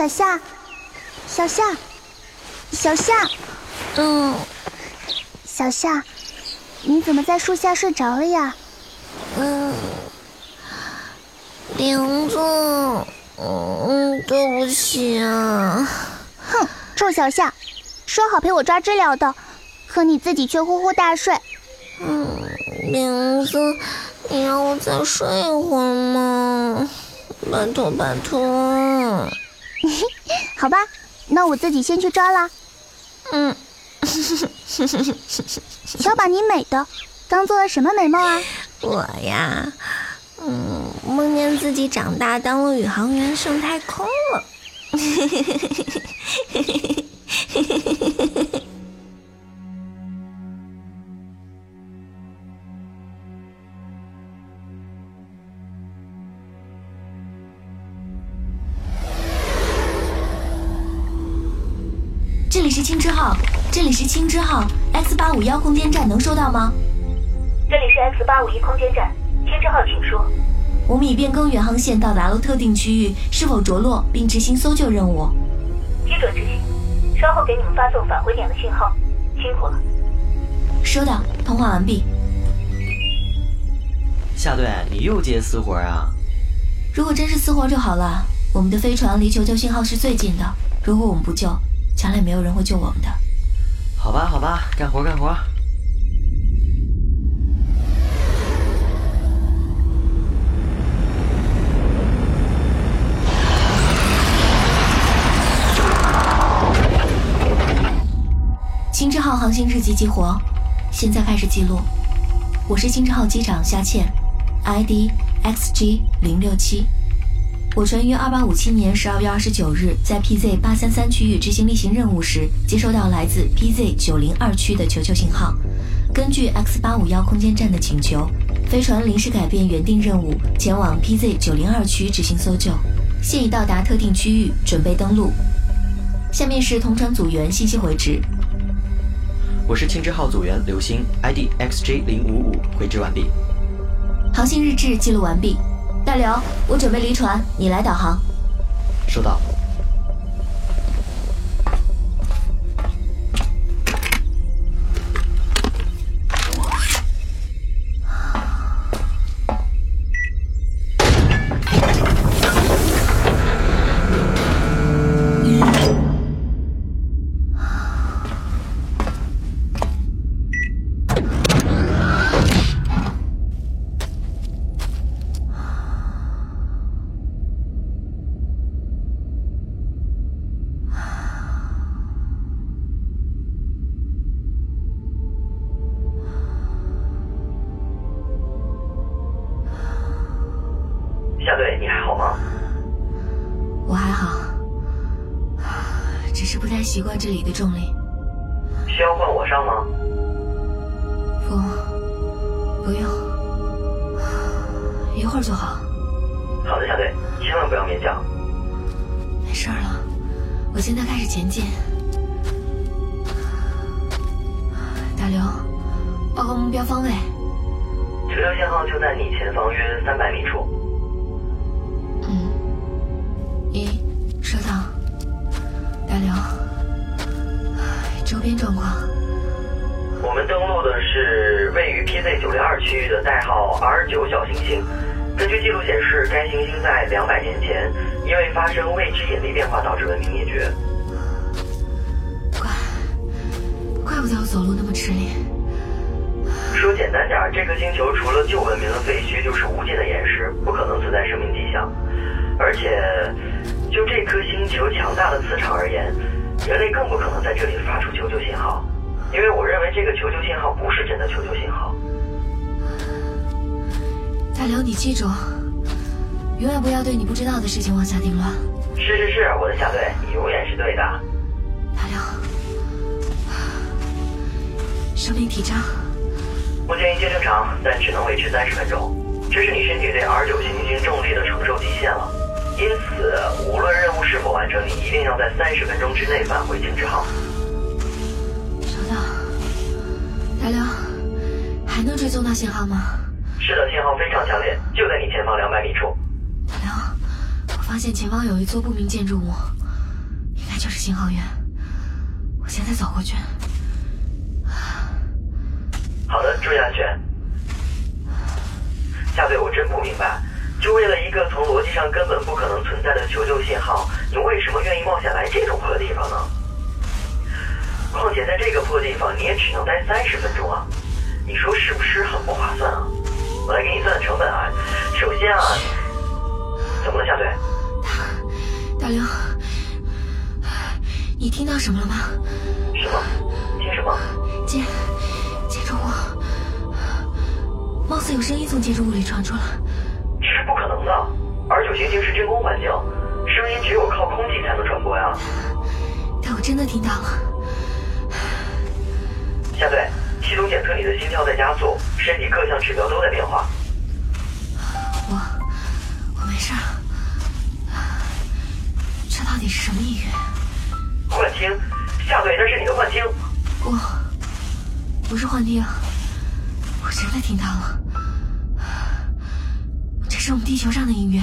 小夏，小夏，小夏，嗯，小夏，你怎么在树下睡着了呀？嗯，玲子，嗯，对不起啊。哼，臭小夏，说好陪我抓知了的，可你自己却呼呼大睡。嗯，玲子，你让我再睡一会儿嘛？拜托拜托。好吧，那我自己先去抓啦。嗯，小把你美的，刚做了什么美梦啊？我呀，嗯，梦见自己长大当了宇航员上太空了。青之号，这里是青之号，X 八五幺空间站能收到吗？这里是 X 八五一空间站，青之号请说。我们已变更远航线到达了特定区域，是否着落并执行搜救任务？批准执行，稍后给你们发送返回点的信号，辛苦了。收到，通话完毕。夏队，你又接私活啊？如果真是私活就好了。我们的飞船离求救信号是最近的，如果我们不救，将来没有人会救我们的。好吧，好吧，干活干活。星之号航行日记激活，现在开始记录。我是星之号机长夏倩，ID XG 零六七。我船于二八五七年十二月二十九日在 PZ 八三三区域执行例行任务时，接收到来自 PZ 九零二区的求救信号。根据 X 八五幺空间站的请求，飞船临时改变原定任务，前往 PZ 九零二区执行搜救，现已到达特定区域，准备登陆。下面是同船组员信息回执。我是青之号组员刘星，ID XJ 零五五，回执完毕。航行日志记录完毕。大刘，我准备离船，你来导航。收到。习惯这里的重力。需要换我上吗？不，不用，一会儿就好。好的，小队，千万不要勉强。没事了，我现在开始前进。大刘，报告目标方位。求救信号就在你前方约三百米处。周边状况。我们登陆的是位于 PZ 九零二区域的代号 R 九小行星。根据记录显示，该行星在两百年前因为发生未知引力变化导致文明灭绝。怪，怪不得我走路那么吃力。说简单点，这颗星球除了旧文明的废墟，就是无尽的岩石，不可能存在生命迹象。而且，就这颗星球强大的磁场而言，人类更不可能在这里发出求救信号，因为我认为这个求救信号不是真的求救信号。大刘，你记住，永远不要对你不知道的事情妄下定论。是是是，我的下队，你永远是对的。大刘，生命体征。目前一切正常，但只能维持三十分钟。这是你身体对 R 九行星重力的承受极限了，因此无论任务是否完成，你一定要在三十分钟之内返回青之号。收到。大刘，还能追踪到信号吗？是的，信号非常强烈，就在你前方两百米处。大刘，我发现前方有一座不明建筑物，应该就是信号源，我现在走过去。好的，注意安全。夏队，我真不明白，就为了一个从逻辑上根本不可能存在的求救信号，你为什么愿意冒险来这种破地方呢？况且在这个破地方，你也只能待三十分钟啊，你说是不是很不划算啊？我来给你算算成本啊。首先啊，怎么了，夏队？大刘，你听到什么了吗？什么？听什么？建，建筑物，貌似有声音从建筑物里传出来。不可能的。而九行星是真空环境，声音只有靠空气才能传播呀。但我真的听到了。夏队，系统检测你的心跳在加速，身体各项指标都在变化。我，我没事。这到底是什么音乐？幻听，夏队，那是你的幻听。不，不是幻听，我真的听到了。我们地球上的音乐。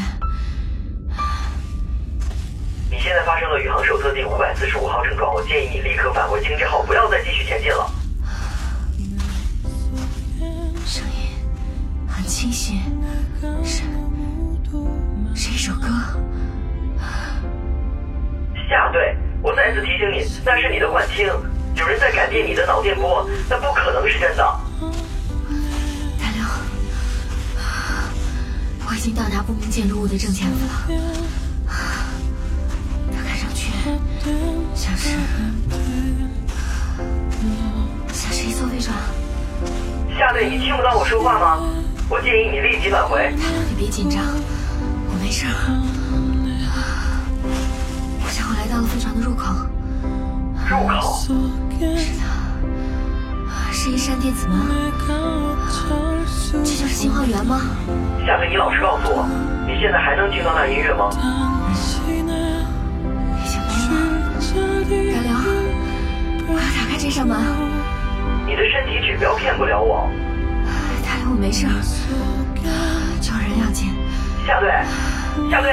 你现在发生了宇航手册第五百四十五号症状，我建议你立刻返回青之号，不要再继续前进了。声音很清晰，是是一首歌。夏队，我再次提醒你，那是你的幻听，有人在改变你的脑电波，那不可能是真的。我已经到达不明建筑物的正前方了，它看上去像是像是一艘飞船。夏队，你听不到我说话吗？我建议你立即返回。你别紧张，我没事儿。我想我来到了飞船的入口。入口？是的，是一扇电子门。这就是信号源吗？夏队，你老实告诉我，你现在还能听到那音乐吗？已经没了。大刘，我要打开这扇门。你的身体指标骗不了我。大刘，我没事儿，救人要紧。夏队，夏队。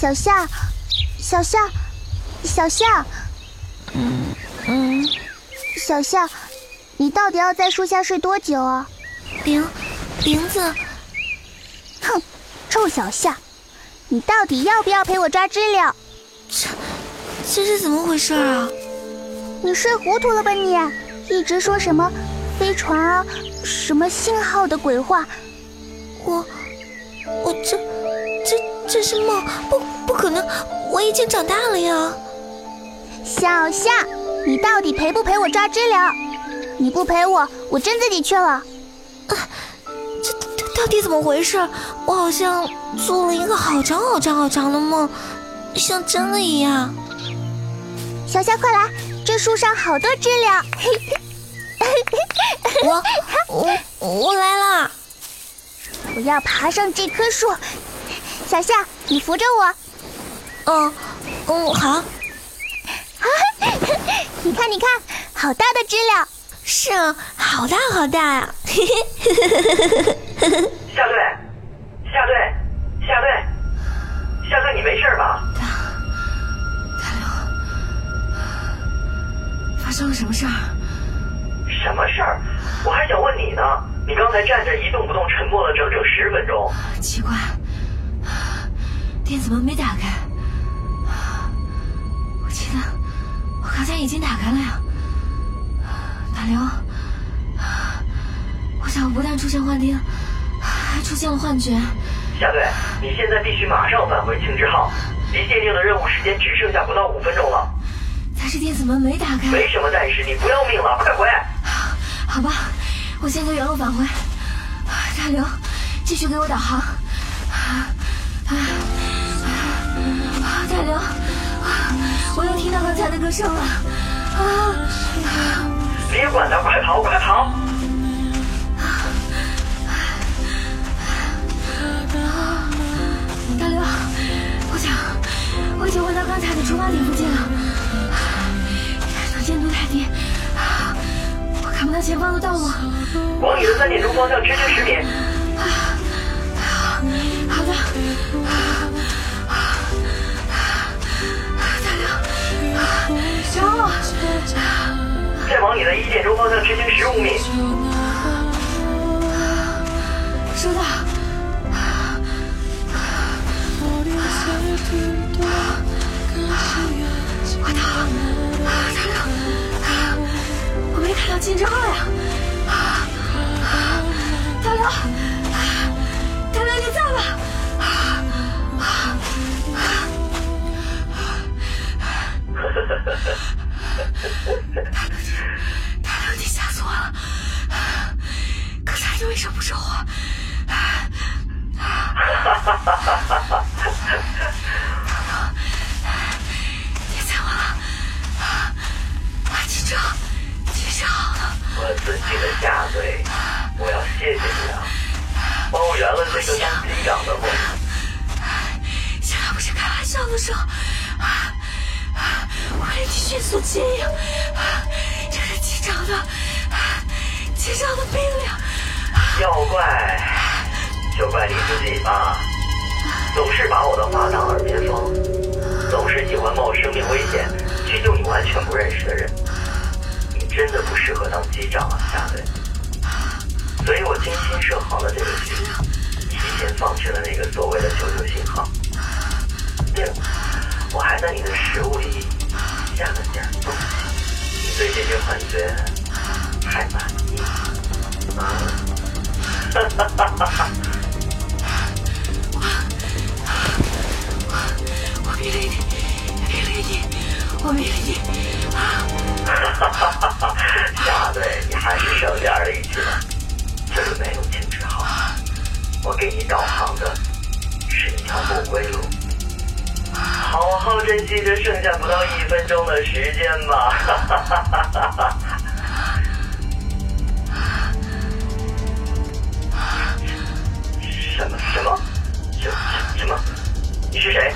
小象，小象，小象，嗯嗯，小象，你到底要在树下睡多久啊？玲玲子，哼，臭小象，你到底要不要陪我抓知了？这这是怎么回事啊？你睡糊涂了吧你？一直说什么飞船啊，什么信号的鬼话。我我这这这是梦，不不可能，我已经长大了呀。小夏，你到底陪不陪我抓知了？你不陪我，我真自己去了。这这到底怎么回事？我好像做了一个好长好长好长的梦，像真的一样。小夏，快来，这树上好多知了。我我我来啦！我要爬上这棵树。小夏，你扶着我。嗯嗯，好。你看，你看，好大的知了。是啊，好大好大呀！嘿嘿。夏队，夏队，夏队，夏队，你没事吧？大大刘，发生了什么事儿？什么事儿？我还想问你呢。你刚才站着一动不动，沉默了整整十分钟。奇怪，电怎么没打开。我刚才已经打开了呀。大刘，我想我不但出现幻听，还出现了幻觉。夏队，你现在必须马上返回青之号，离限定的任务时间只剩下不到五分钟了。但是电子门没打开。没什么但是，你不要命了，快回！好吧，我现在原路返回。大刘，继续给我导航。大刘，我又听到刚才的歌声了。啊！别管他，快跑，快跑！大刘，我想，我已经回到刚才的出发点附近了。能见度太低，我看不到前方的道路。往你的三点钟方向直接十米。方向直行十五米。收到。快到了，大亮，我没看到金之浩呀。大亮，大亮你在吗？你为什么不说话？别再问了，金正，金正好了。我尊敬的下队，我要谢谢你啊，帮我圆了这个当机长的梦。现在不是开玩笑的时候，我为你迅速接应，这是机长的，机长的命令。要怪就怪你自己吧，总是把我的话当耳边风，总是喜欢冒生命危险去救你完全不认识的人。你真的不适合当机长啊，夏队。所以我精心设好了这个局，提前放弃了那个所谓的求救信号。对了，我还在你的食物里下了点东西，你对这些幻觉还满意啊？哈哈哈哈哈！我命令你，命令你，我命令你！哈！夏队，你还是省点力气吧，这里没有停止号，我给你导航的是一条不归路。好好珍惜这剩下不到一分钟的时间吧！哈 你是谁？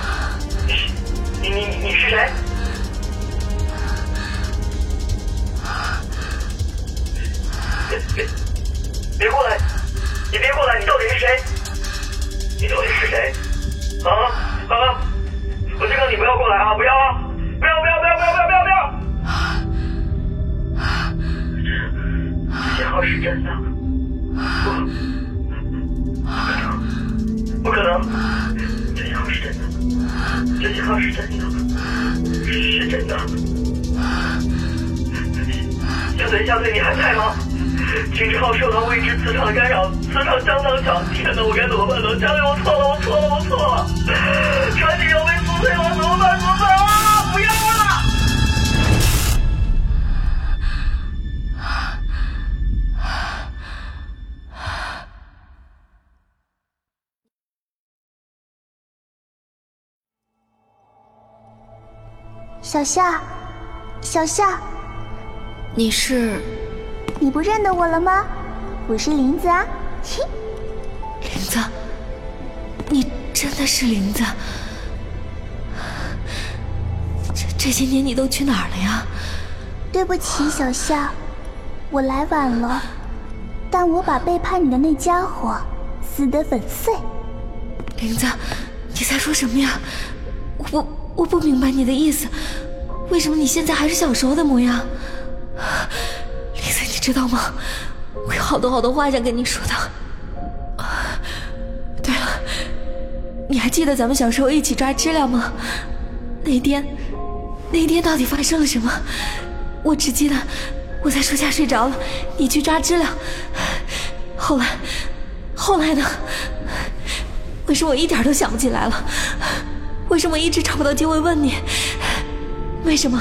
你是你你你你是谁？小夏，小夏，你是你不认得我了吗？我是林子啊，嘿，林子，你真的是林子？这这些年你都去哪儿了呀？对不起，小夏，我来晚了，但我把背叛你的那家伙撕得粉碎。林子，你在说什么呀？我不，我不明白你的意思。为什么你现在还是小时候的模样？林子，你知道吗？我有好多好多话想跟你说的。对了，你还记得咱们小时候一起抓知了吗？那天，那天到底发生了什么？我只记得我在树下睡着了，你去抓知了。后来，后来呢？为什么我一点都想不起来了？为什么一直找不到机会问你？为什么？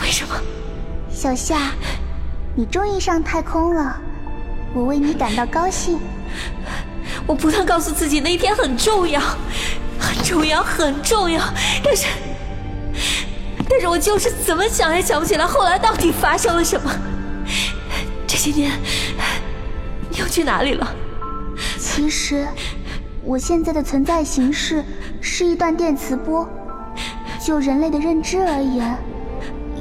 为什么？小夏，你终于上太空了，我为你感到高兴。我不断告诉自己那一天很重要，很重要，很重要，但是，但是我就是怎么想也想不起来后来到底发生了什么。这些年，你又去哪里了？其实，我现在的存在形式是一段电磁波。就人类的认知而言，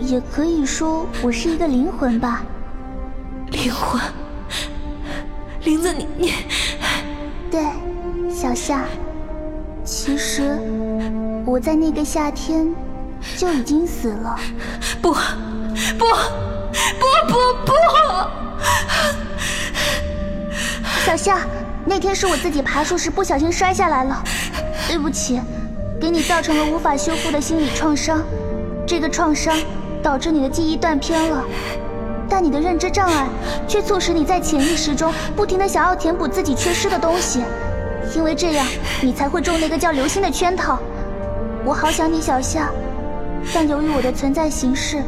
也可以说我是一个灵魂吧。灵魂，林子，你你，对，小夏，其实我在那个夏天就已经死了。不，不，不不不！小夏，那天是我自己爬树时不小心摔下来了，对不起，给你造成了无法修复的心理创伤。这个创伤导致你的记忆断片了。但你的认知障碍却促使你在潜意识中不停的想要填补自己缺失的东西，因为这样你才会中那个叫流星的圈套。我好想你，小夏，但由于我的存在形式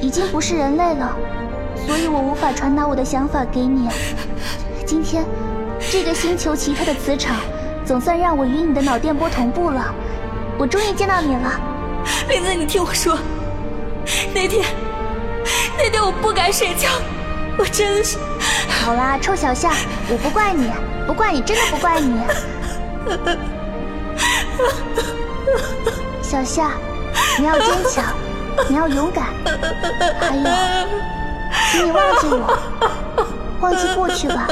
已经不是人类了，所以我无法传达我的想法给你。今天，这个星球奇特的磁场总算让我与你的脑电波同步了，我终于见到你了，林子，你听我说，那天。那天我不敢睡觉，我真的是。好啦，臭小夏，我不怪你，不怪你，真的不怪你。小夏，你要坚强，你要勇敢，还有，请你忘记我，忘记过去吧。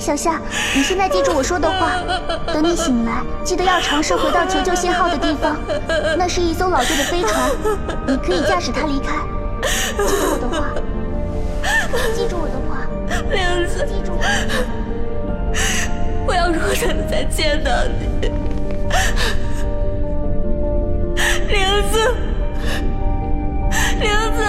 小夏，你现在记住我说的话。等你醒来，记得要尝试回到求救信号的地方。那是一艘老旧的飞船，你可以驾驶它离开。记住我的话，记住我的话，玲子，记住我。我要如何才能再见到你，玲子？玲子，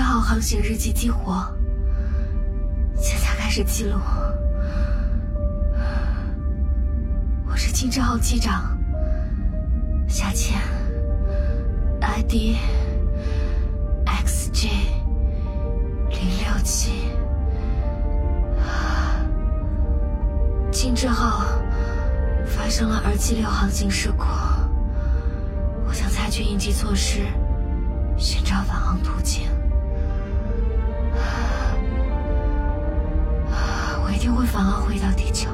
航行日记激活，现在开始记录。我是金志浩机长，下潜，ID XG 零六七。金志浩发生了 R 七六航行事故，我将采取应急措施，寻找返航途径。又会反而回到地球。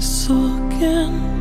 again